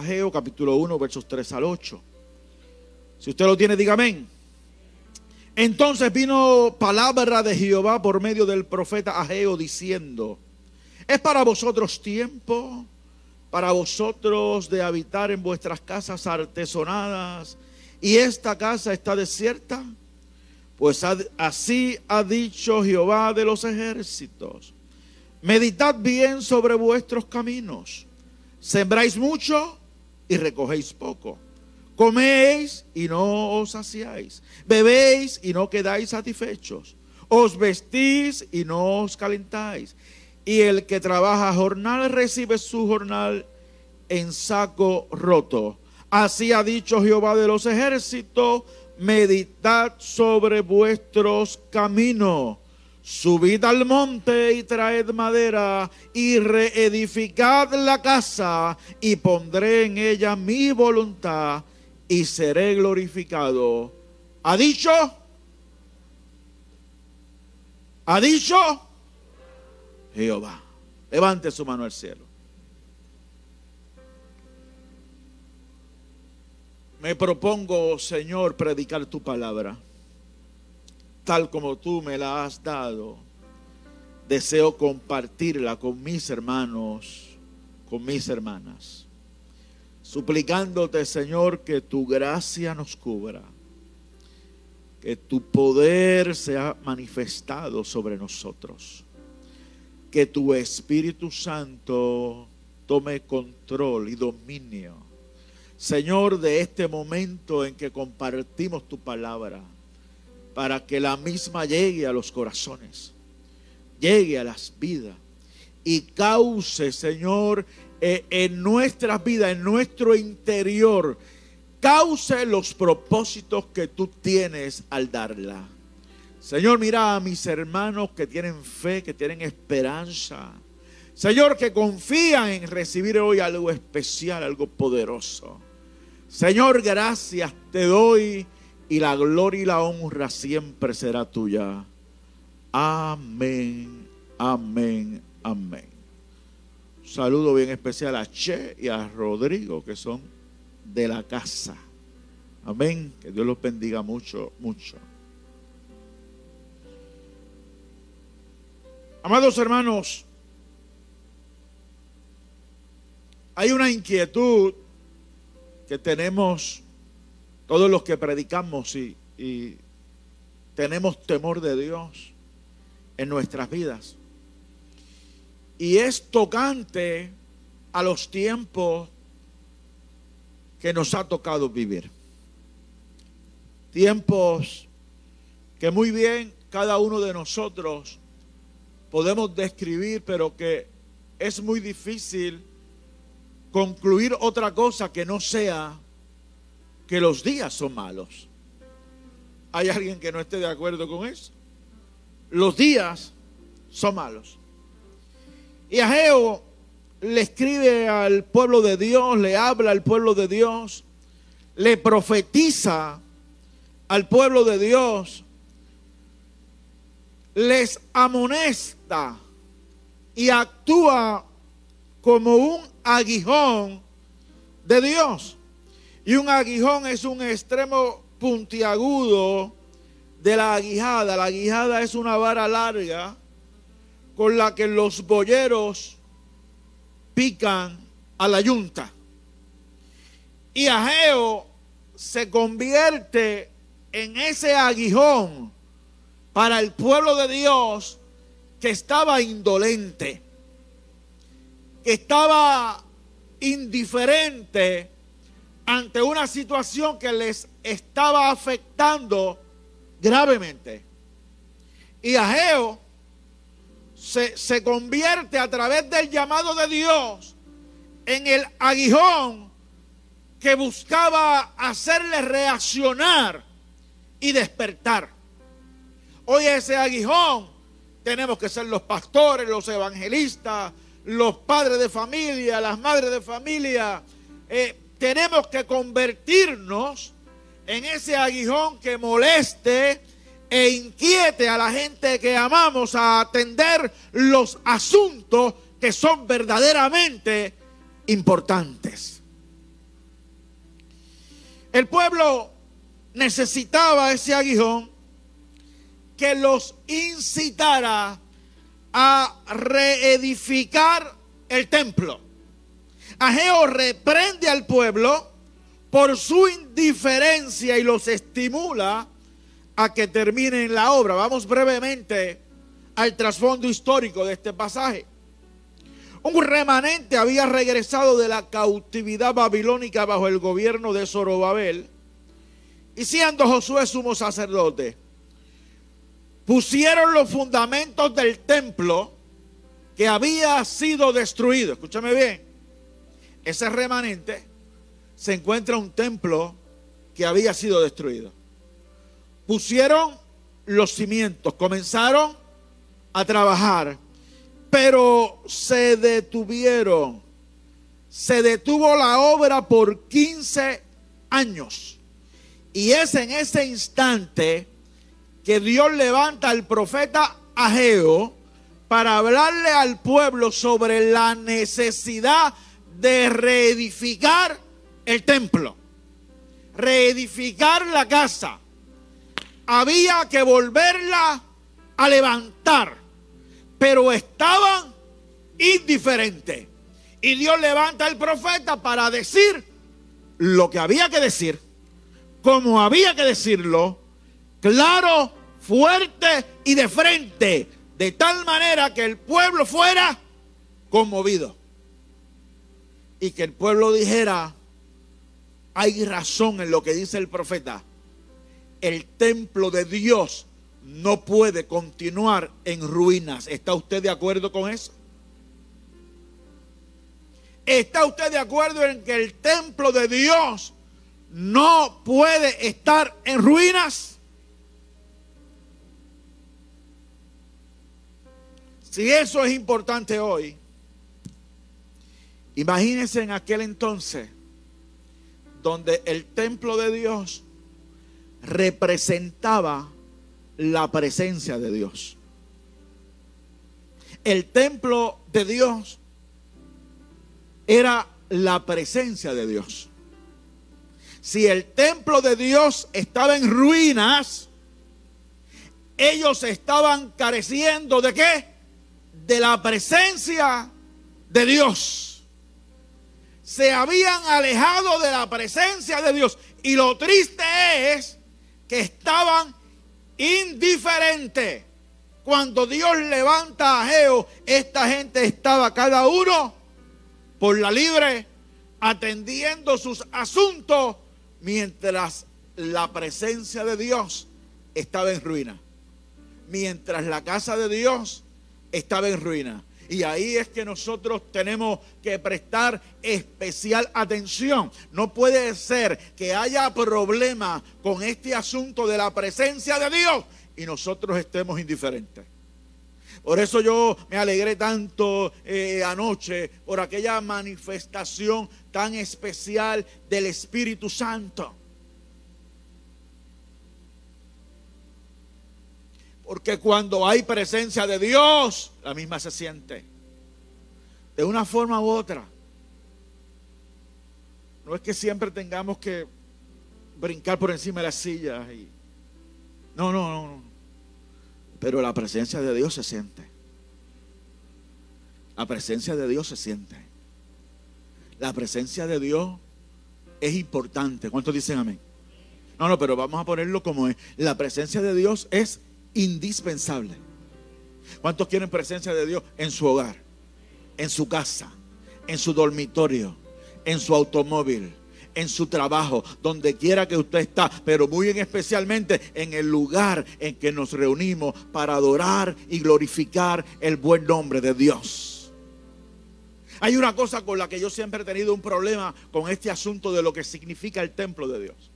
Ageo, capítulo 1, versos 3 al 8. Si usted lo tiene, diga amén. Entonces vino palabra de Jehová por medio del profeta Ageo diciendo, es para vosotros tiempo, para vosotros de habitar en vuestras casas artesonadas, y esta casa está desierta. Pues así ha dicho Jehová de los ejércitos. Meditad bien sobre vuestros caminos. Sembráis mucho y recogéis poco. Coméis y no os saciáis. Bebéis y no quedáis satisfechos. Os vestís y no os calentáis. Y el que trabaja jornal recibe su jornal en saco roto. Así ha dicho Jehová de los ejércitos, meditad sobre vuestros caminos. Subid al monte y traed madera y reedificad la casa y pondré en ella mi voluntad y seré glorificado. ¿Ha dicho? ¿Ha dicho? Jehová. Levante su mano al cielo. Me propongo, Señor, predicar tu palabra, tal como tú me la has dado. Deseo compartirla con mis hermanos, con mis hermanas suplicándote, Señor, que tu gracia nos cubra, que tu poder sea manifestado sobre nosotros, que tu Espíritu Santo tome control y dominio. Señor, de este momento en que compartimos tu palabra, para que la misma llegue a los corazones, llegue a las vidas y cause, Señor, eh, en nuestras vidas, en nuestro interior, cause los propósitos que tú tienes al darla. Señor, mira a mis hermanos que tienen fe, que tienen esperanza. Señor, que confían en recibir hoy algo especial, algo poderoso. Señor, gracias te doy y la gloria y la honra siempre será tuya. Amén, amén, amén saludo bien especial a Che y a Rodrigo, que son de la casa. Amén. Que Dios los bendiga mucho, mucho. Amados hermanos, hay una inquietud que tenemos todos los que predicamos y, y tenemos temor de Dios en nuestras vidas y es tocante a los tiempos que nos ha tocado vivir. Tiempos que muy bien cada uno de nosotros podemos describir, pero que es muy difícil concluir otra cosa que no sea que los días son malos. ¿Hay alguien que no esté de acuerdo con eso? Los días son malos. Y Ageo le escribe al pueblo de Dios, le habla al pueblo de Dios, le profetiza al pueblo de Dios, les amonesta y actúa como un aguijón de Dios. Y un aguijón es un extremo puntiagudo de la aguijada. La aguijada es una vara larga con la que los boyeros pican a la yunta. Y Ageo se convierte en ese aguijón para el pueblo de Dios que estaba indolente, que estaba indiferente ante una situación que les estaba afectando gravemente. Y Ageo se, convierte a través del llamado de Dios en el aguijón que buscaba hacerle reaccionar y despertar. Hoy ese aguijón tenemos que ser los pastores, los evangelistas, los padres de familia, las madres de familia. Eh, tenemos que convertirnos en ese aguijón que moleste, e inquiete a la gente que amamos a atender los asuntos que son verdaderamente importantes. El pueblo necesitaba ese aguijón que los incitara a reedificar el templo. Ageo reprende al pueblo por su indiferencia y los estimula a que terminen la obra. Vamos brevemente al trasfondo histórico de este pasaje. Un remanente había regresado de la cautividad babilónica bajo el gobierno de Zorobabel y siendo Josué sumo sacerdote, pusieron los fundamentos del templo que había sido destruido. Escúchame bien, ese remanente se encuentra un templo que había sido destruido. Pusieron los cimientos, comenzaron a trabajar, pero se detuvieron. Se detuvo la obra por 15 años. Y es en ese instante que Dios levanta al profeta Ageo para hablarle al pueblo sobre la necesidad de reedificar el templo, reedificar la casa. Había que volverla a levantar, pero estaban indiferentes. Y Dios levanta al profeta para decir lo que había que decir como había que decirlo, claro, fuerte y de frente, de tal manera que el pueblo fuera conmovido. Y que el pueblo dijera, hay razón en lo que dice el profeta, el templo de Dios no puede continuar en ruinas. ¿Está usted de acuerdo con eso? ¿Está usted de acuerdo en que el templo de Dios no puede estar en ruinas. Si eso es importante hoy, imagínense en aquel entonces donde el templo de Dios representaba la presencia de Dios. El templo de Dios era la presencia de Dios si el templo de Dios estaba en ruinas, ellos estaban careciendo de qué? De la presencia de Dios. Se habían alejado de la presencia de Dios. Y lo triste es que estaban indiferentes. Cuando Dios levanta a Geo, esta gente estaba cada uno por la libre atendiendo sus asuntos mientras la presencia de Dios estaba en ruina. Mientras la casa de Dios estaba en ruina. Y ahí es que nosotros tenemos que prestar especial atención. No puede ser que haya problema con este asunto de la presencia de Dios y nosotros estemos indiferentes. Por eso yo me alegré tanto eh, anoche por aquella manifestación tan especial del Espíritu Santo. Porque cuando hay presencia de Dios, la misma se siente. De una forma u otra. No es que siempre tengamos que brincar por encima de las sillas. Y... No, no, no. Pero la presencia de Dios se siente. La presencia de Dios se siente. La presencia de Dios es importante. ¿Cuántos dicen amén? No, no, pero vamos a ponerlo como es. La presencia de Dios es indispensable. ¿Cuántos quieren presencia de Dios en su hogar, en su casa, en su dormitorio, en su automóvil, en su trabajo, donde quiera que usted está, pero muy especialmente en el lugar en que nos reunimos para adorar y glorificar el buen nombre de Dios. Hay una cosa con la que yo siempre he tenido un problema con este asunto de lo que significa el templo de Dios.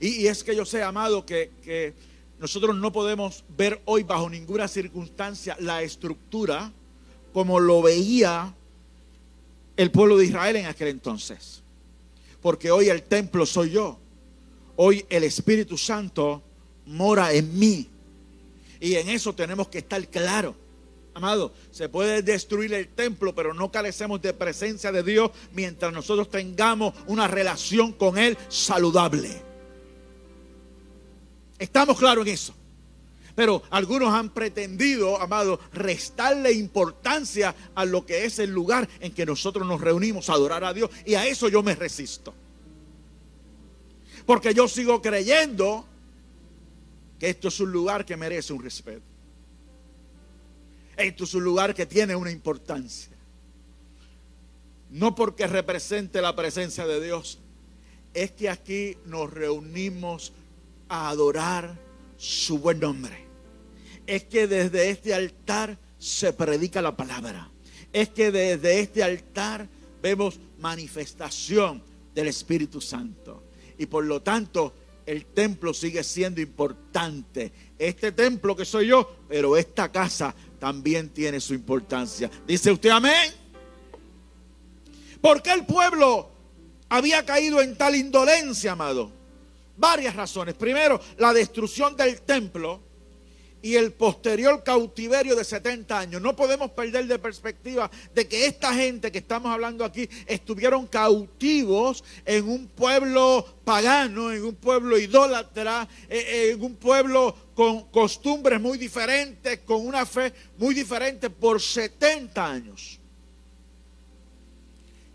Y, es que yo sé, amado, que, que nosotros no podemos ver hoy bajo ninguna circunstancia la estructura como lo veía el pueblo de Israel en aquel entonces. Porque hoy el templo soy yo. Hoy el Espíritu Santo mora en mí. Y en eso tenemos que estar claros. Amado, se puede destruir el templo, pero no carecemos de presencia de Dios mientras nosotros tengamos una relación con Él saludable. Estamos claros en eso. Pero algunos han pretendido, amado, restarle importancia a lo que es el lugar en que nosotros nos reunimos a adorar a Dios. Y a eso yo me resisto. Porque yo sigo creyendo que esto es un lugar que merece un respeto. Esto es un lugar que tiene una importancia. No porque represente la presencia de Dios, es que aquí nos reunimos a adorar su buen nombre. Es que desde este altar se predica la palabra. Es que desde este altar vemos manifestación del Espíritu Santo. Y por lo tanto, el templo sigue siendo importante. Este templo que soy yo, pero esta casa también tiene su importancia. Dice usted amén. ¿Por qué el pueblo había caído en tal indolencia, amado? Varias razones. Primero, la destrucción del templo y el posterior cautiverio de 70 años. No podemos perder de perspectiva de que esta gente que estamos hablando aquí estuvieron cautivos en un pueblo pagano, en un pueblo idólatra, eh, eh, en un pueblo con costumbres muy diferentes, con una fe muy diferente por 70 años.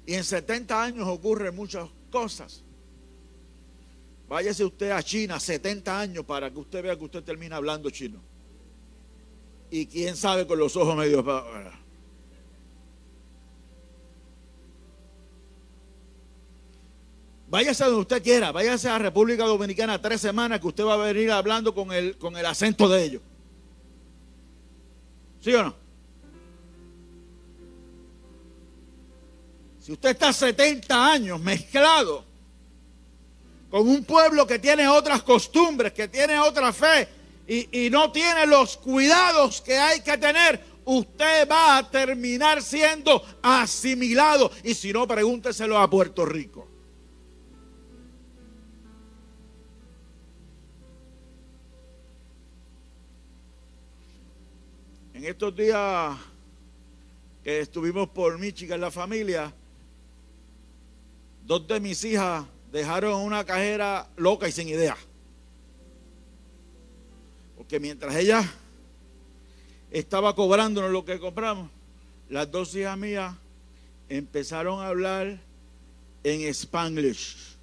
Y en 70 años ocurren muchas cosas. Váyase usted a China 70 años para que usted vea que usted termina hablando chino y quién sabe con los ojos medio Váyase donde usted quiera, váyase a República Dominicana tres semanas que usted va a venir hablando con el, con el acento de ellos. ¿Sí o no? Si usted está 70 años mezclado con un pueblo que tiene otras costumbres, que tiene otra fe, y, no tiene los cuidados que hay que tener, usted va a terminar siendo asimilado. Y si no, pregúnteselo a Puerto Rico. En estos días que estuvimos por Michigan, la familia, dos de mis hijas dejaron una cajera loca y sin idea que mientras ella estaba cobrándonos lo que compramos, las dos hijas mías empezaron a hablar en spanglish.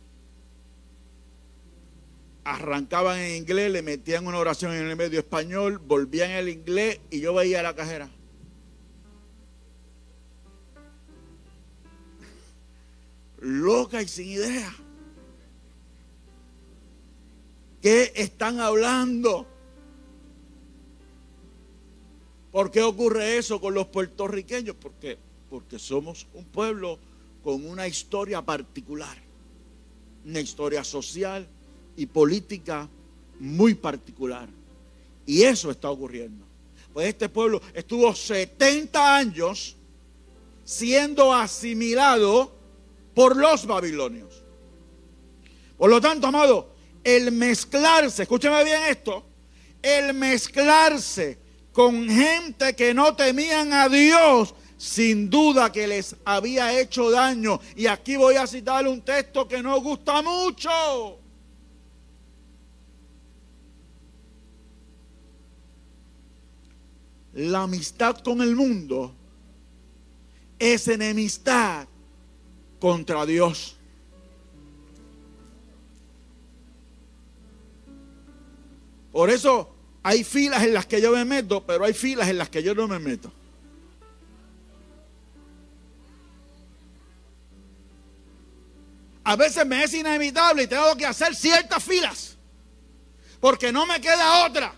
Arrancaban en inglés, le metían una oración en el medio español, volvían el inglés y yo veía a la cajera. Loca y sin idea. ¿Qué están hablando? ¿Por qué ocurre eso con los puertorriqueños? Porque, porque somos un pueblo con una historia particular, una historia social y política muy particular. Y eso está ocurriendo. Pues este pueblo estuvo 70 años siendo asimilado por los babilonios. Por lo tanto, amado, el mezclarse, escúcheme bien esto, el mezclarse con gente que no temían a Dios, sin duda que les había hecho daño. Y aquí voy a citar un texto que nos gusta mucho. La amistad con el mundo es enemistad contra Dios. Por eso hay filas en las que yo me meto, pero hay filas en las que yo no me meto. A veces me es inevitable y tengo que hacer ciertas filas, porque no me queda otra.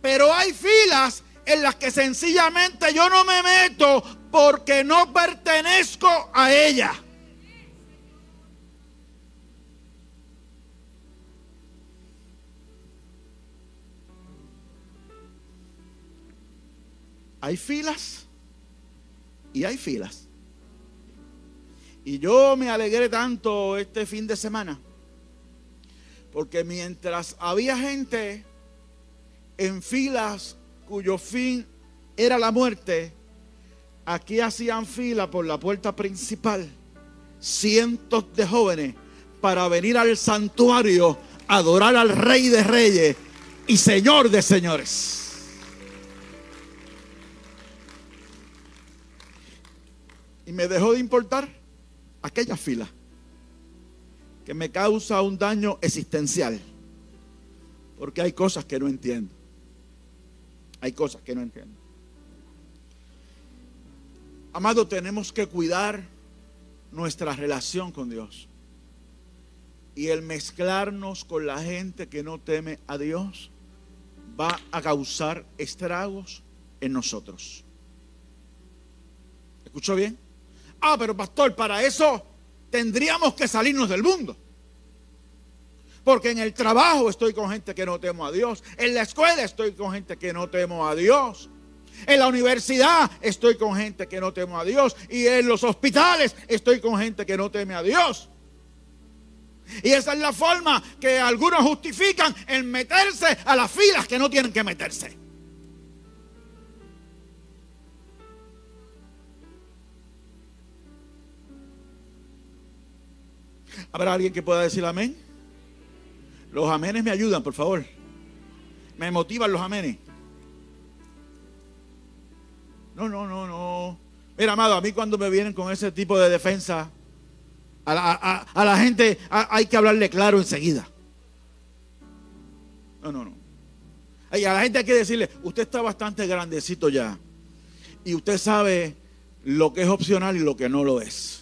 Pero hay filas en las que sencillamente yo no me meto porque no pertenezco a ella. Hay filas y hay filas. Y yo me alegré tanto este fin de semana, porque mientras había gente en filas cuyo fin era la muerte, aquí hacían fila por la puerta principal cientos de jóvenes para venir al santuario a adorar al Rey de Reyes y Señor de Señores. Y me dejó de importar aquella fila que me causa un daño existencial. Porque hay cosas que no entiendo. Hay cosas que no entiendo. Amado, tenemos que cuidar nuestra relación con Dios. Y el mezclarnos con la gente que no teme a Dios va a causar estragos en nosotros. ¿Escuchó bien? Ah, pero pastor, para eso tendríamos que salirnos del mundo. Porque en el trabajo estoy con gente que no temo a Dios. En la escuela estoy con gente que no temo a Dios. En la universidad estoy con gente que no temo a Dios. Y en los hospitales estoy con gente que no teme a Dios. Y esa es la forma que algunos justifican en meterse a las filas que no tienen que meterse. ¿Habrá alguien que pueda decir amén? Los amenes me ayudan, por favor. Me motivan los amenes. No, no, no, no. Mira, amado, a mí cuando me vienen con ese tipo de defensa, a la, gente hay que hablarle claro enseguida. No, no, no. a la gente hay que decirle, usted está bastante grandecito ya. Y usted sabe lo que es opcional y lo que no lo es.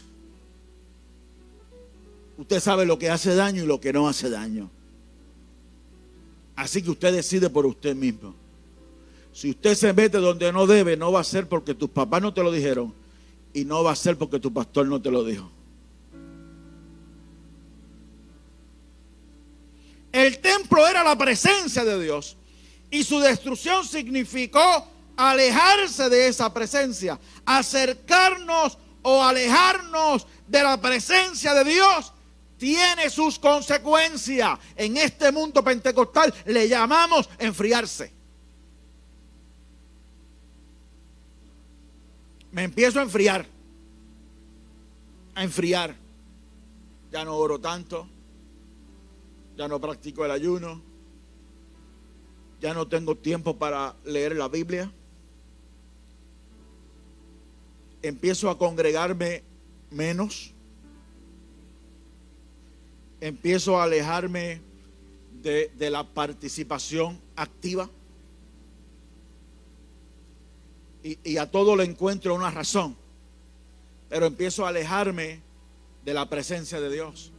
Usted sabe lo que hace daño y lo que no hace daño. Así que usted decide por usted mismo. Si usted se mete donde no debe, no va a ser porque tus papás no te lo dijeron y no va a ser porque tu pastor no te lo dijo. El templo era la presencia de Dios y su destrucción significó alejarse de esa presencia, acercarnos o alejarnos de la presencia de Dios tiene sus consecuencias. En este mundo pentecostal le llamamos enfriarse. Me empiezo a enfriar. A enfriar. Ya no oro tanto. Ya no practico el ayuno. Ya no tengo tiempo para leer la Biblia. Empiezo a congregarme menos empiezo a alejarme de, la participación activa. Y, y, a todo le encuentro una razón. Pero empiezo a alejarme de la presencia de Dios.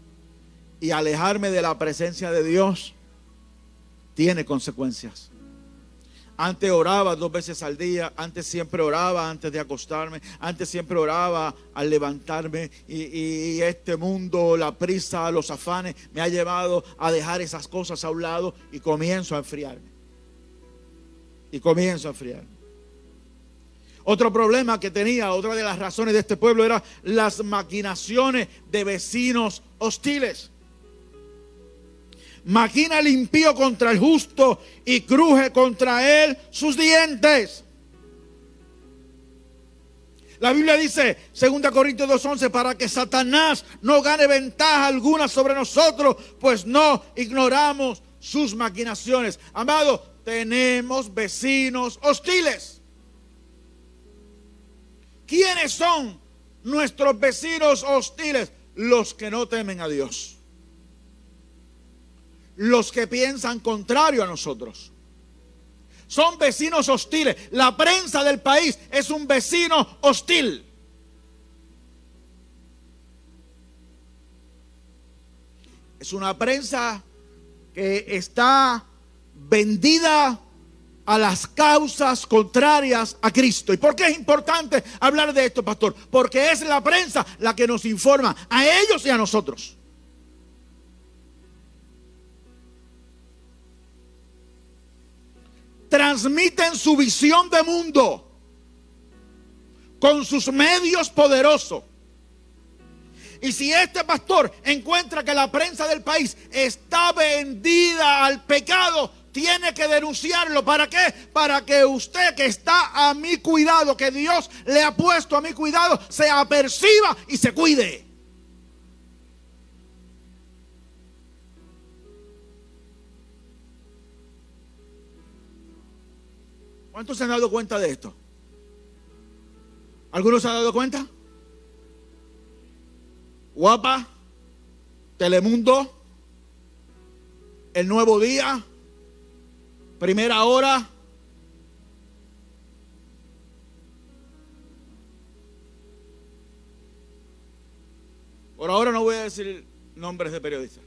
Y alejarme de la presencia de Dios tiene consecuencias. Antes oraba dos veces al día, antes siempre oraba antes de acostarme, antes siempre oraba al levantarme y, este mundo, la prisa, los afanes me ha llevado a dejar esas cosas a un lado y comienzo a enfriarme. Y comienzo a enfriarme. Otro problema que tenía, otra de las razones de este pueblo era las maquinaciones de vecinos hostiles. Maquina el impío contra el justo y cruje contra él sus dientes. La Biblia dice, 2 Corintios 2.11, para que Satanás no gane ventaja alguna sobre nosotros, pues no ignoramos sus maquinaciones. Amado, tenemos vecinos hostiles. ¿Quiénes son nuestros vecinos hostiles? Los que no temen a Dios los que piensan contrario a nosotros. Son vecinos hostiles. La prensa del país es un vecino hostil. Es una prensa que está vendida a las causas contrarias a Cristo. ¿Y por qué es importante hablar de esto, pastor? Porque es la prensa la que nos informa a ellos y a nosotros. Transmiten su visión de mundo con sus medios poderosos. Y si este pastor encuentra que la prensa del país está vendida al pecado, tiene que denunciarlo. ¿Para qué? Para que usted que está a mi cuidado, que Dios le ha puesto a mi cuidado, se aperciba y se cuide. ¿Cuántos se han dado cuenta de esto? ¿Algunos se han dado cuenta? Guapa, Telemundo, El Nuevo Día, Primera Hora. Por ahora no voy a decir nombres de periodistas,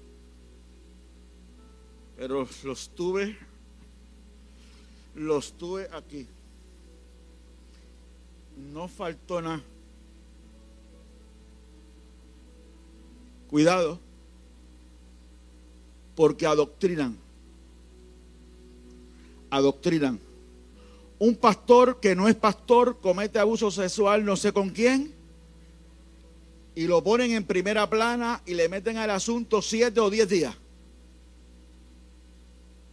pero los tuve los tuve aquí. No faltó nada. Cuidado, porque adoctrinan. Adoctrinan. Un pastor que no es pastor comete abuso sexual no sé con quién y lo ponen en primera plana y le meten al asunto siete o diez días.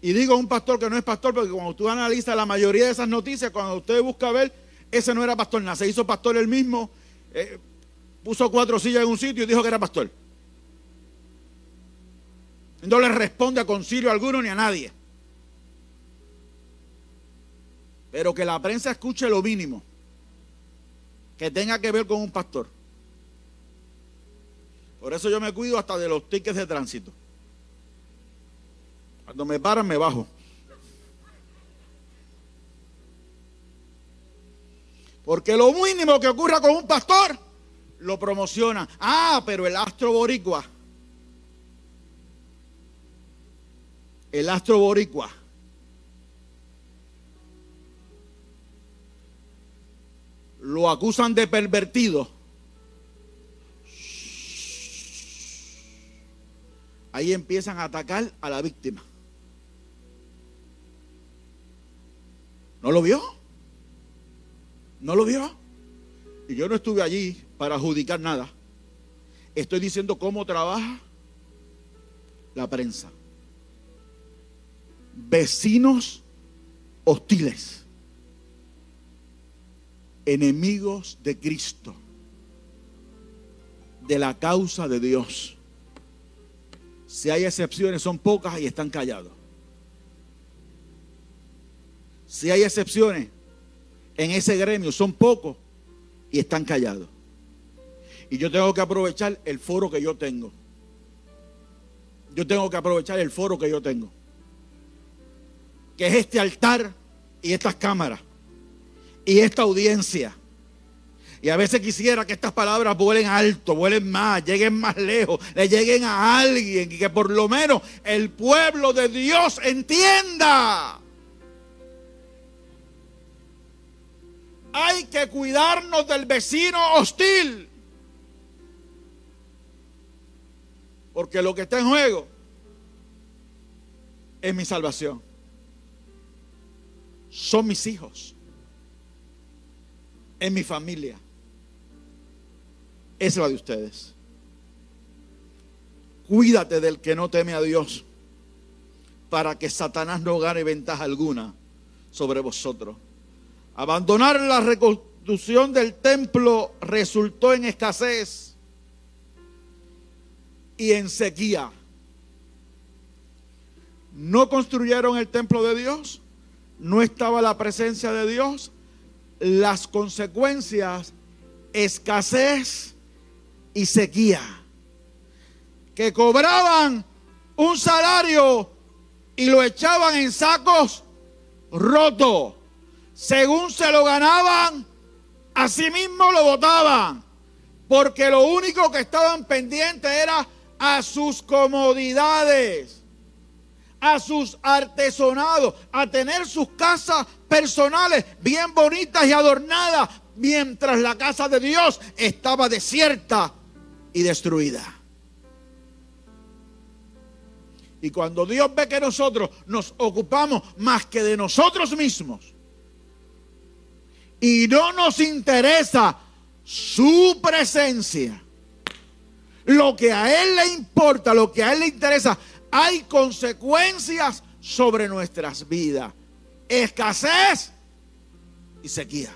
Y digo un pastor que no es pastor, porque cuando tú analizas la mayoría de esas noticias, cuando usted busca ver, ese no era pastor, nada, se hizo pastor él mismo, eh, puso cuatro sillas en un sitio y dijo que era pastor. No le responde a concilio alguno ni a nadie. Pero que la prensa escuche lo mínimo que tenga que ver con un pastor. Por eso yo me cuido hasta de los tickets de tránsito. Cuando me paran, me bajo. Porque lo mínimo que ocurra con un pastor, lo promociona. Ah, pero el astro boricua. El astro boricua. Lo acusan de pervertido. Ahí empiezan a atacar a la víctima. ¿No lo vio? ¿No lo vio? Y yo no estuve allí para adjudicar nada. Estoy diciendo cómo trabaja la prensa. Vecinos hostiles. Enemigos de Cristo. De la causa de Dios. Si hay excepciones, son pocas y están callados. Si hay excepciones en ese gremio, son pocos y están callados. Y yo tengo que aprovechar el foro que yo tengo. Yo tengo que aprovechar el foro que yo tengo. Que es este altar y estas cámaras. Y esta audiencia. Y a veces quisiera que estas palabras vuelen alto, vuelen más, lleguen más lejos, le lleguen a alguien y que por lo menos el pueblo de Dios entienda hay que cuidarnos del vecino hostil. Porque lo que está en juego es mi salvación. Son mis hijos. Es mi familia. Es la de ustedes. Cuídate del que no teme a Dios para que Satanás no gane ventaja alguna sobre vosotros. Abandonar la reconstrucción del templo resultó en escasez y en sequía. No construyeron el templo de Dios, no estaba la presencia de Dios, las consecuencias, escasez y sequía. Que cobraban un salario y lo echaban en sacos rotos según se lo ganaban, así mismo lo votaban. Porque lo único que estaban pendientes era a sus comodidades, a sus artesonados, a tener sus casas personales bien bonitas y adornadas, mientras la casa de Dios estaba desierta y destruida. Y cuando Dios ve que nosotros nos ocupamos más que de nosotros mismos, y no nos interesa su presencia, lo que a Él le importa, lo que a Él le interesa, hay consecuencias sobre nuestras vidas. Escasez y sequía.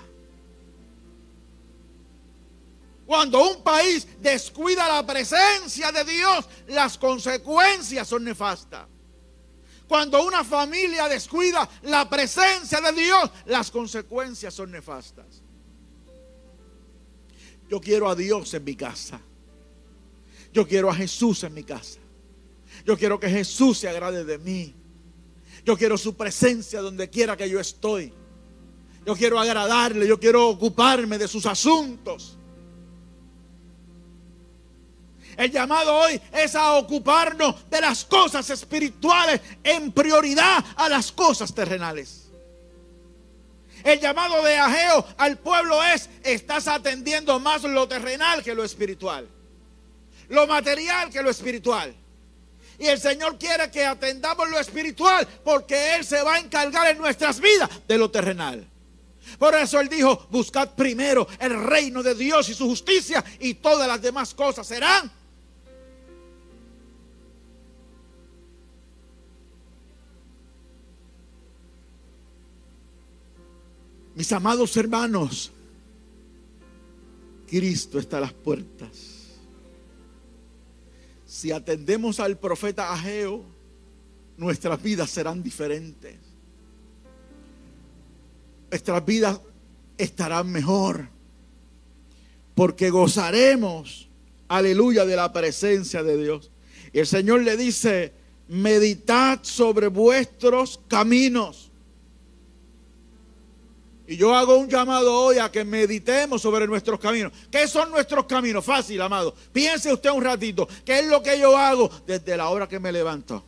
Cuando un país descuida la presencia de Dios, las consecuencias son nefastas. Cuando una familia descuida la presencia de Dios, las consecuencias son nefastas. Yo quiero a Dios en mi casa. Yo quiero a Jesús en mi casa. Yo quiero que Jesús se agrade de mí. Yo quiero su presencia donde quiera que yo estoy. Yo quiero agradarle, yo quiero ocuparme de sus asuntos. El llamado hoy es a ocuparnos de las cosas espirituales en prioridad a las cosas terrenales. El llamado de Ageo al pueblo es, estás atendiendo más lo terrenal que lo espiritual. Lo material que lo espiritual. Y el Señor quiere que atendamos lo espiritual porque Él se va a encargar en nuestras vidas de lo terrenal. Por eso Él dijo, buscad primero el reino de Dios y su justicia y todas las demás cosas serán Mis amados hermanos, Cristo está a las puertas. Si atendemos al profeta Ageo, nuestras vidas serán diferentes. Nuestras vidas estarán mejor. Porque gozaremos, aleluya, de la presencia de Dios. Y el Señor le dice, meditad sobre vuestros caminos y yo hago un llamado hoy a que meditemos sobre nuestros caminos. ¿Qué son nuestros caminos? Fácil, amado. Piense usted un ratito. ¿Qué es lo que yo hago desde la hora que me levanto?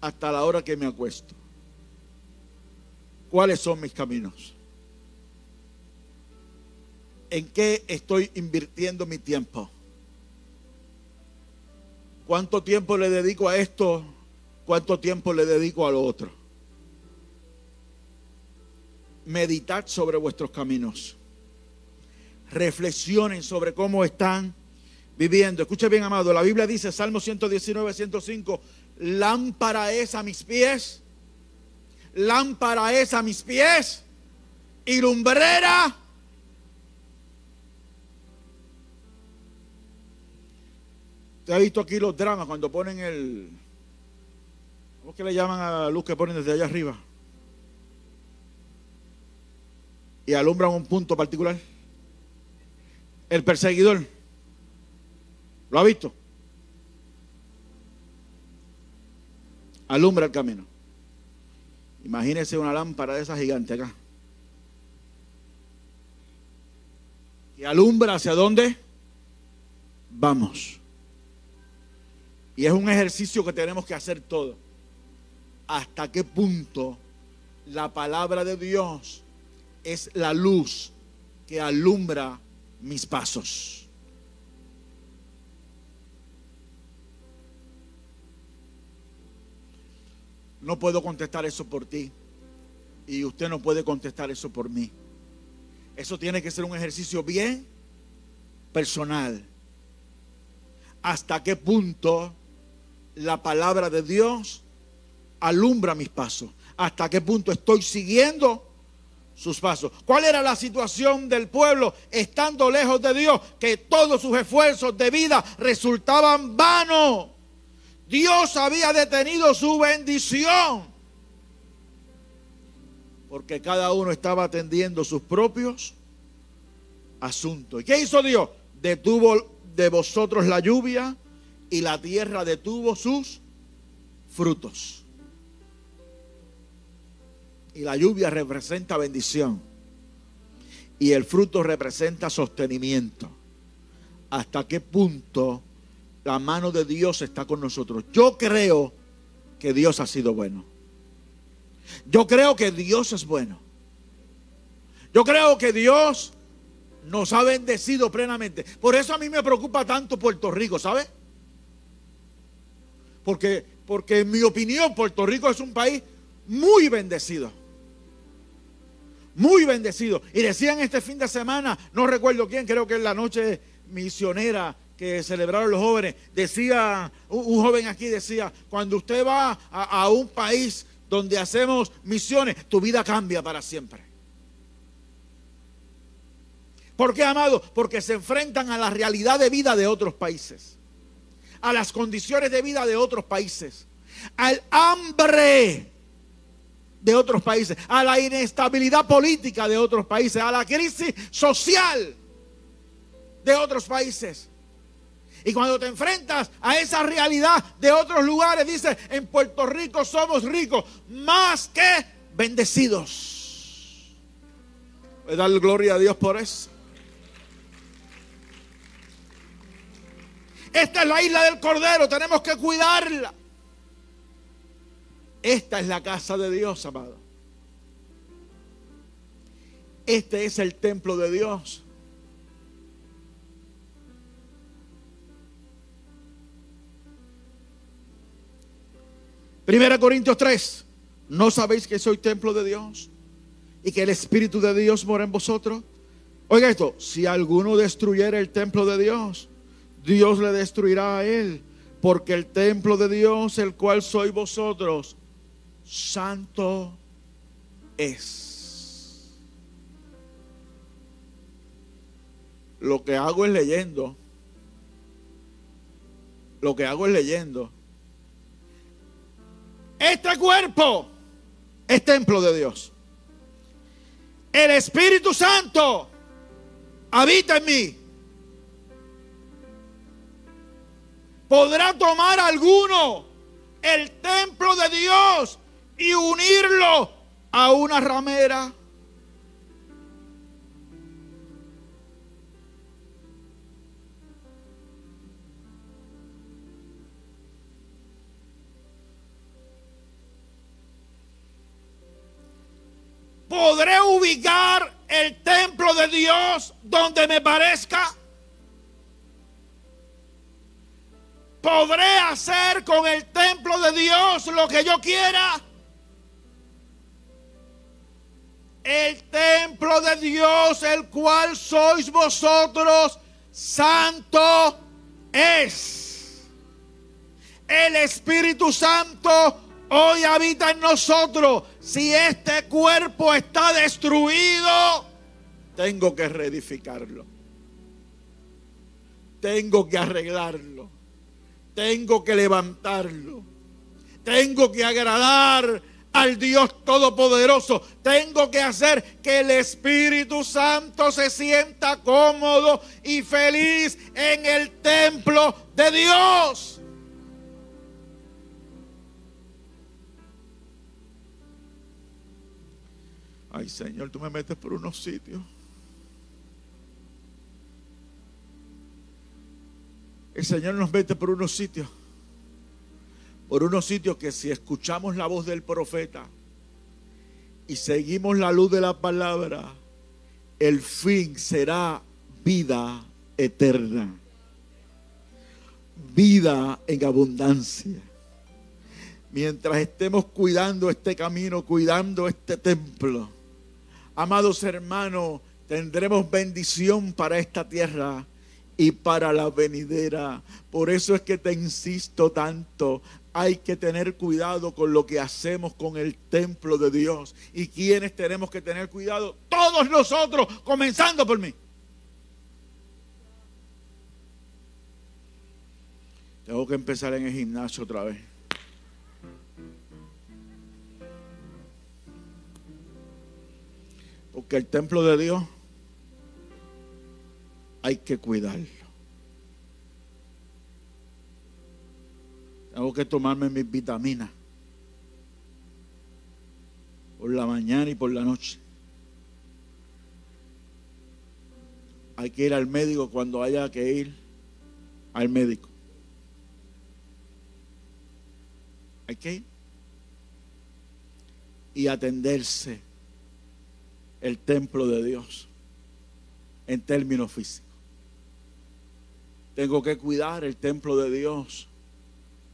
Hasta la hora que me acuesto. ¿Cuáles son mis caminos? ¿En qué estoy invirtiendo mi tiempo? ¿Cuánto tiempo le dedico a esto? ¿Cuánto tiempo le dedico a lo otro? Meditad sobre vuestros caminos. Reflexionen sobre cómo están viviendo. Escuche bien, amado. La Biblia dice, Salmo 119, 105, lámpara es a mis pies, lámpara es a mis pies y lumbrera. ¿Te ha visto aquí los dramas cuando ponen el... ¿Cómo que le llaman a la luz que ponen desde allá arriba? Y alumbran un punto particular. El perseguidor, ¿lo ha visto? Alumbra el camino. Imagínese una lámpara de esa gigante acá. Y alumbra hacia dónde vamos. Y es un ejercicio que tenemos que hacer todo. ¿Hasta qué punto la palabra de Dios es la luz que alumbra mis pasos. No puedo contestar eso por ti y usted no puede contestar eso por mí. Eso tiene que ser un ejercicio bien personal. ¿Hasta qué punto la palabra de Dios alumbra mis pasos? ¿Hasta qué punto estoy siguiendo sus pasos. ¿Cuál era la situación del pueblo estando lejos de Dios? Que todos sus esfuerzos de vida resultaban vanos. Dios había detenido su bendición. Porque cada uno estaba atendiendo sus propios asuntos. ¿Y qué hizo Dios? Detuvo de vosotros la lluvia y la tierra detuvo sus frutos. Y la lluvia representa bendición. Y el fruto representa sostenimiento. ¿Hasta qué punto la mano de Dios está con nosotros? Yo creo que Dios ha sido bueno. Yo creo que Dios es bueno. Yo creo que Dios nos ha bendecido plenamente. Por eso a mí me preocupa tanto Puerto Rico, ¿sabe? Porque, porque en mi opinión Puerto Rico es un país muy bendecido muy bendecido. Y decían este fin de semana, no recuerdo quién, creo que es la noche misionera que celebraron los jóvenes, decía, un, joven aquí decía, cuando usted va a, un país donde hacemos misiones, tu vida cambia para siempre. ¿Por qué, amado? Porque se enfrentan a la realidad de vida de otros países, a las condiciones de vida de otros países, al hambre de otros países, a la inestabilidad política de otros países, a la crisis social de otros países. Y cuando te enfrentas a esa realidad de otros lugares, dice, en Puerto Rico somos ricos, más que bendecidos. Voy a darle gloria a Dios por eso. Esta es la isla del Cordero, tenemos que cuidarla. Esta es la casa de Dios, amado. Este es el templo de Dios. Primera Corintios 3. ¿No sabéis que soy templo de Dios? Y que el Espíritu de Dios mora en vosotros. Oiga esto, si alguno destruyera el templo de Dios, Dios le destruirá a él. Porque el templo de Dios, el cual soy vosotros, santo es. Lo que hago es leyendo. Lo que hago es leyendo. Este cuerpo es templo de Dios. El Espíritu Santo habita en mí. ¿Podrá tomar alguno el templo de Dios y unirlo a una ramera. ¿Podré ubicar el templo de Dios donde me parezca? ¿Podré hacer con el templo de Dios lo que yo quiera? El templo de Dios, el cual sois vosotros, santo es. El Espíritu Santo hoy habita en nosotros. Si este cuerpo está destruido, tengo que reedificarlo. Tengo que arreglarlo. Tengo que levantarlo. Tengo que agradar al Dios Todopoderoso. Tengo que hacer que el Espíritu Santo se sienta cómodo y feliz en el templo de Dios. Ay Señor, tú me metes por unos sitios. El Señor nos mete por unos sitios por unos sitios que si escuchamos la voz del profeta y seguimos la luz de la palabra, el fin será vida eterna. Vida en abundancia. Mientras estemos cuidando este camino, cuidando este templo, amados hermanos, tendremos bendición para esta tierra y para la venidera. Por eso es que te insisto tanto hay que tener cuidado con lo que hacemos con el templo de Dios. ¿Y quiénes tenemos que tener cuidado? Todos nosotros, comenzando por mí. Tengo que empezar en el gimnasio otra vez. Porque el templo de Dios hay que cuidarlo. Tengo que tomarme mis vitaminas. Por la mañana y por la noche. Hay que ir al médico cuando haya que ir al médico. Hay que ir. Y atenderse el templo de Dios en términos físicos. Tengo que cuidar el templo de Dios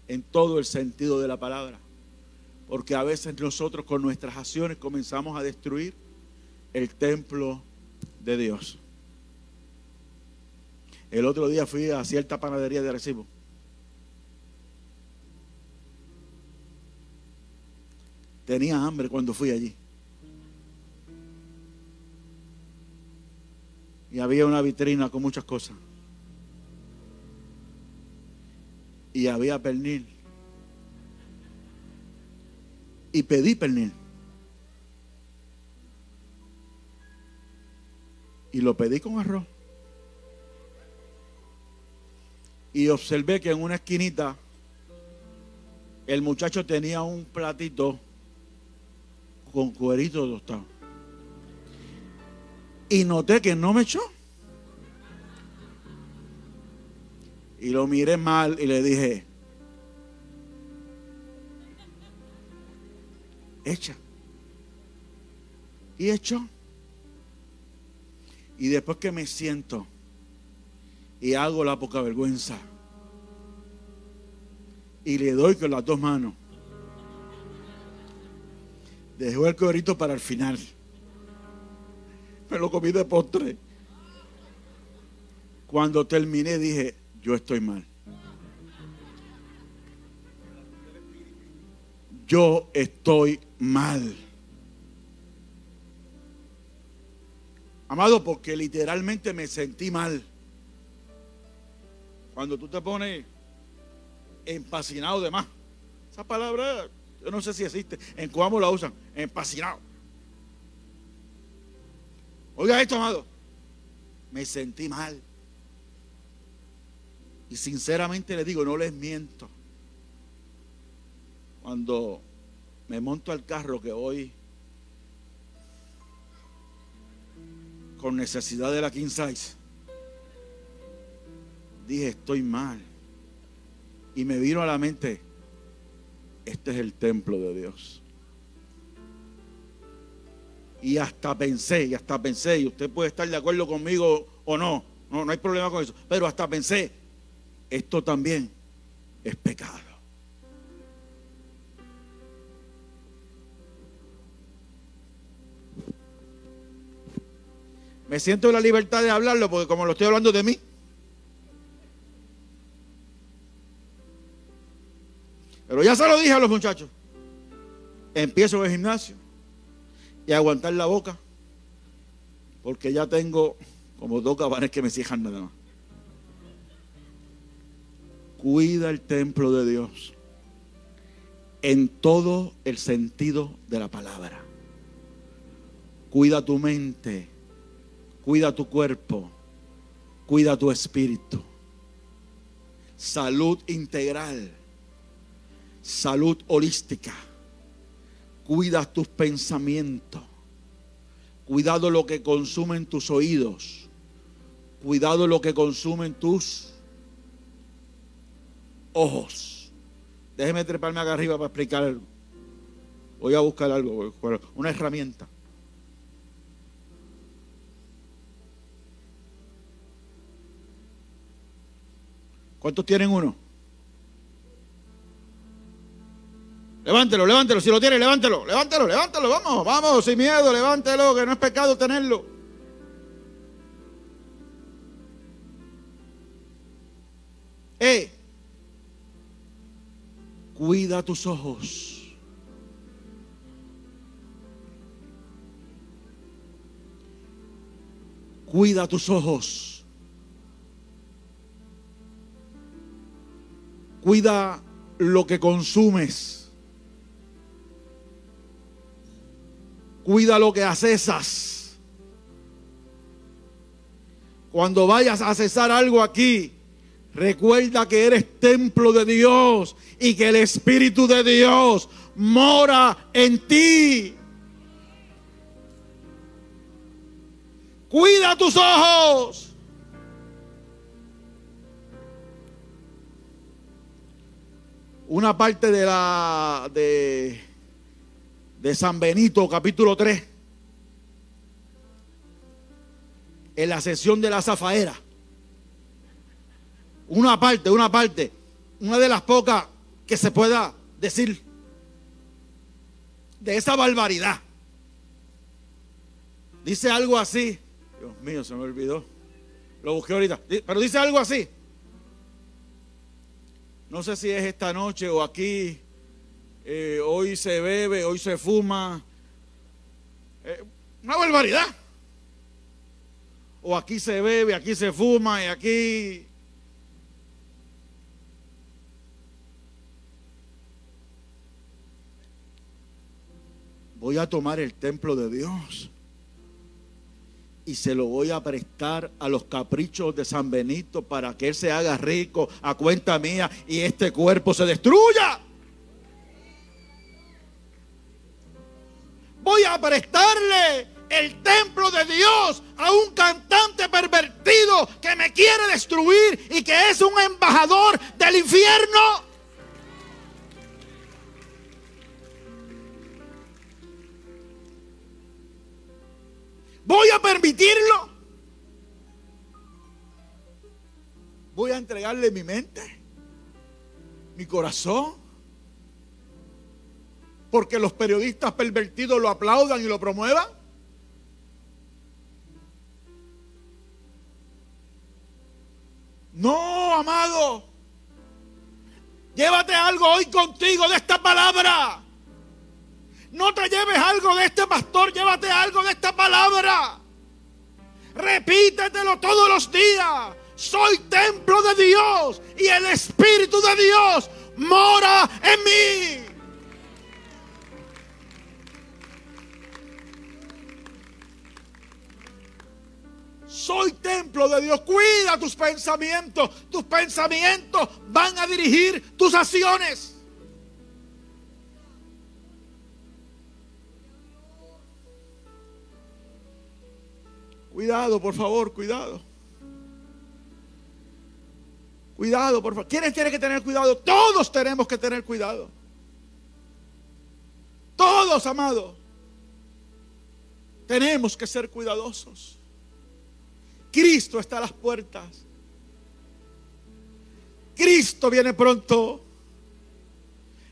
en todo el sentido de la palabra. Porque a veces nosotros con nuestras acciones comenzamos a destruir el templo de Dios. El otro día fui a cierta panadería de Recibo. Tenía hambre cuando fui allí. Y había una vitrina con muchas cosas. Y había pernil. Y pedí pernil. Y lo pedí con arroz. Y observé que en una esquinita el muchacho tenía un platito con cuerito tostado. Y noté que no me echó. Y lo miré mal y le dije, echa. Y echó. Y después que me siento y hago la poca vergüenza y le doy con las dos manos, dejó el cuerito para el final. Me lo comí de postre. Cuando terminé dije, yo estoy mal. Yo estoy mal. Amado, porque literalmente me sentí mal. Cuando tú te pones empacinado de más. Esa palabra, yo no sé si existe. En cómo la usan. Empacinado. Oiga esto, amado. Me sentí mal. Y sinceramente le digo, no les miento. Cuando me monto al carro que hoy con necesidad de la King Size, dije, estoy mal. Y me vino a la mente, este es el templo de Dios. Y hasta pensé, y hasta pensé, y usted puede estar de acuerdo conmigo o no, no, no hay problema con eso, pero hasta pensé, esto también es pecado. Me siento en la libertad de hablarlo porque como lo estoy hablando de mí. Pero ya se lo dije a los muchachos. Empiezo en el gimnasio y aguantar la boca porque ya tengo como dos cabanes que me cierran nada más. Cuida el templo de Dios en todo el sentido de la palabra. Cuida tu mente, cuida tu cuerpo, cuida tu espíritu. Salud integral, salud holística. Cuida tus pensamientos. Cuidado lo que consumen tus oídos. Cuidado lo que consumen tus ojos. Déjeme treparme acá arriba para explicar algo. Voy a buscar algo, una herramienta. ¿Cuántos tienen uno? Levántelo, levántelo. Si lo tiene, levántelo, levántelo, levántelo. Vamos, vamos, sin miedo, levántelo, que no es pecado tenerlo. Eh, Cuida tus ojos. Cuida tus ojos. Cuida lo que consumes. Cuida lo que accesas. Cuando vayas a cesar algo aquí, Recuerda que eres templo de Dios y que el Espíritu de Dios mora en ti. Cuida tus ojos. Una parte de la de, San Benito, capítulo 3, en la sesión de la zafaera una parte, una parte, una de las pocas que se pueda decir de esa barbaridad. Dice algo así, Dios mío, se me olvidó. Lo busqué ahorita. Pero dice algo así. No sé si es esta noche o aquí. Eh, hoy se bebe, hoy se fuma. Eh, una barbaridad. O aquí se bebe, aquí se fuma y aquí voy a tomar el templo de Dios y se lo voy a prestar a los caprichos de San Benito para que él se haga rico a cuenta mía y este cuerpo se destruya. Voy a prestarle el templo de Dios a un cantante pervertido que me quiere destruir y que es un embajador del infierno. ¿Voy a permitirlo? ¿Voy a entregarle mi mente? ¿Mi corazón? Porque los periodistas pervertidos lo aplaudan y lo promuevan. No, amado. Llévate algo hoy contigo de esta palabra. No te lleves algo de este pastor, llévate algo de esta palabra. Repítetelo todos los días. Soy templo de Dios y el Espíritu de Dios mora en mí. Soy templo de Dios. Cuida tus pensamientos. Tus pensamientos van a dirigir tus acciones. Cuidado, por favor, cuidado. Cuidado, por favor. ¿Quiénes tienen que tener cuidado? Todos tenemos que tener cuidado. Todos, amados. Tenemos que ser cuidadosos. Cristo está a las puertas. Cristo viene pronto.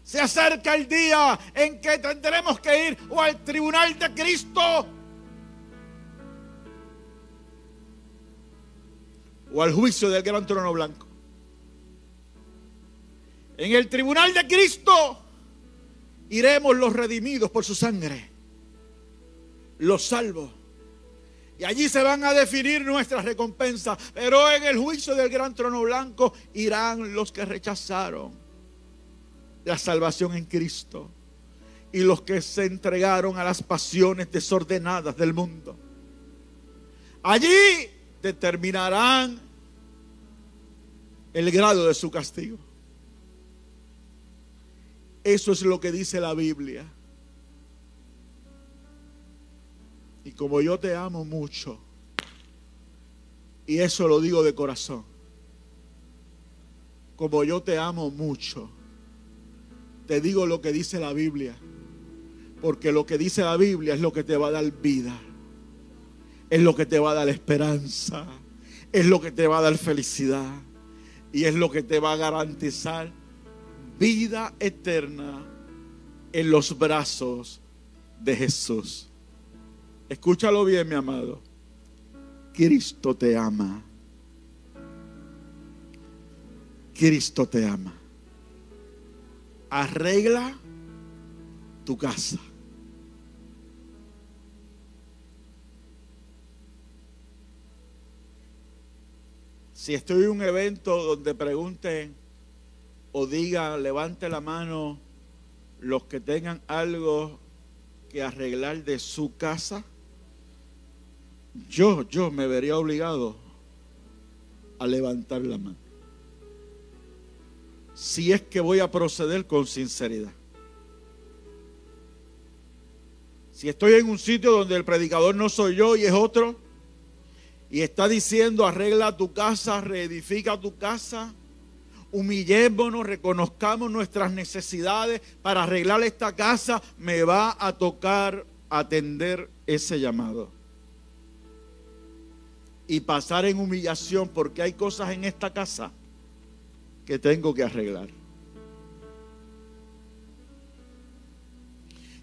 Se acerca el día en que tendremos que ir o al tribunal de Cristo o al juicio del gran trono blanco. En el tribunal de Cristo iremos los redimidos por su sangre, los salvos. Y allí se van a definir nuestras recompensas. Pero en el juicio del gran trono blanco irán los que rechazaron la salvación en Cristo y los que se entregaron a las pasiones desordenadas del mundo. Allí determinarán el grado de su castigo. Eso es lo que dice la Biblia. Y como yo te amo mucho, y eso lo digo de corazón, como yo te amo mucho, te digo lo que dice la Biblia, porque lo que dice la Biblia es lo que te va a dar vida es lo que te va a dar esperanza, es lo que te va a dar felicidad y es lo que te va a garantizar vida eterna en los brazos de Jesús. Escúchalo bien, mi amado. Cristo te ama. Cristo te ama. Arregla tu casa. Si estoy en un evento donde pregunten o digan, levante la mano los que tengan algo que arreglar de su casa, yo, yo me vería obligado a levantar la mano. Si es que voy a proceder con sinceridad. Si estoy en un sitio donde el predicador no soy yo y es otro, y está diciendo, arregla tu casa, reedifica tu casa. Humillémonos, reconozcamos nuestras necesidades para arreglar esta casa. Me va a tocar atender ese llamado. Y pasar en humillación porque hay cosas en esta casa que tengo que arreglar.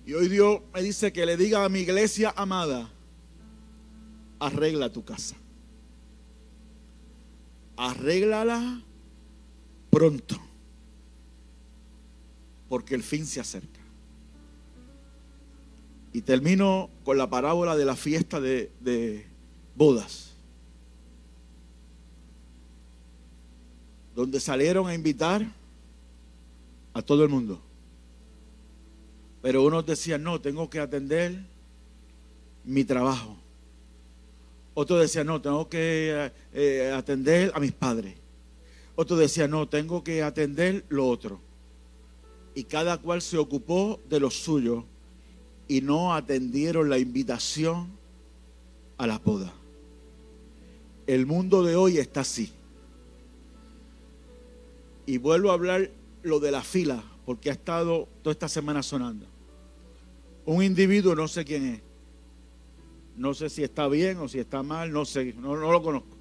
Y hoy Dios me dice que le diga a mi iglesia amada, arregla tu casa. Arréglala pronto, porque el fin se acerca. Y termino con la parábola de la fiesta de, de bodas, donde salieron a invitar a todo el mundo. Pero unos decían, no, tengo que atender mi trabajo. Otros decían, no, tengo que eh, atender a mis padres. Otros decían, no, tengo que atender lo otro. Y cada cual se ocupó de lo suyo y no atendieron la invitación a la boda. El mundo de hoy está así. Y vuelvo a hablar lo de la fila, porque ha estado toda esta semana sonando. Un individuo, no sé quién es. No sé si está bien o si está mal, no sé, no, lo conozco.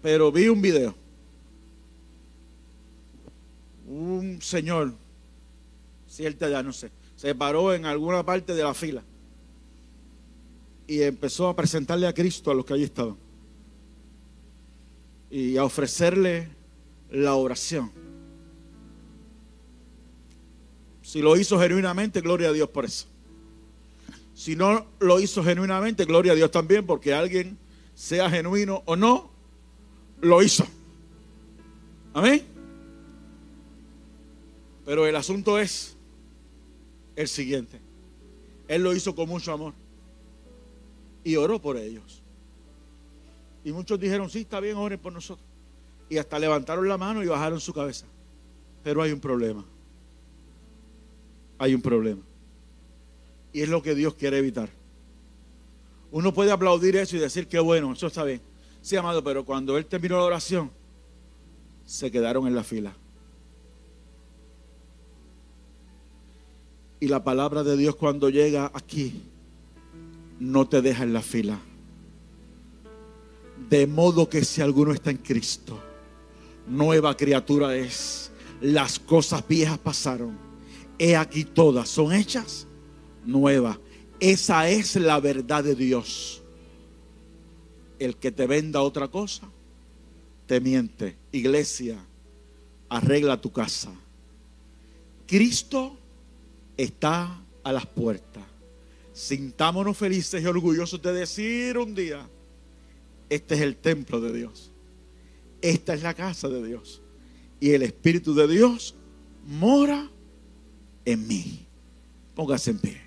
Pero vi un video. Un señor, cierta edad, no sé, se paró en alguna parte de la fila y empezó a presentarle a Cristo a los que allí estaban y a ofrecerle la oración. Si lo hizo genuinamente, gloria a Dios por eso. Si no lo hizo genuinamente, gloria a Dios también, porque alguien, sea genuino o no, lo hizo. Amén. Pero el asunto es el siguiente. Él lo hizo con mucho amor. Y oró por ellos. Y muchos dijeron, sí, está bien, oren por nosotros. Y hasta levantaron la mano y bajaron su cabeza. Pero hay un problema hay un problema. Y es lo que Dios quiere evitar. Uno puede aplaudir eso y decir que bueno, eso está bien. Sí, amado, pero cuando él terminó la oración, se quedaron en la fila. Y la palabra de Dios cuando llega aquí, no te deja en la fila. De modo que si alguno está en Cristo, nueva criatura es. Las cosas viejas pasaron he aquí todas son hechas nuevas. Esa es la verdad de Dios. El que te venda otra cosa, te miente. Iglesia, arregla tu casa. Cristo está a las puertas. Sintámonos felices y orgullosos de decir un día, este es el templo de Dios. Esta es la casa de Dios. Y el Espíritu de Dios mora en mí. Póngase en pie.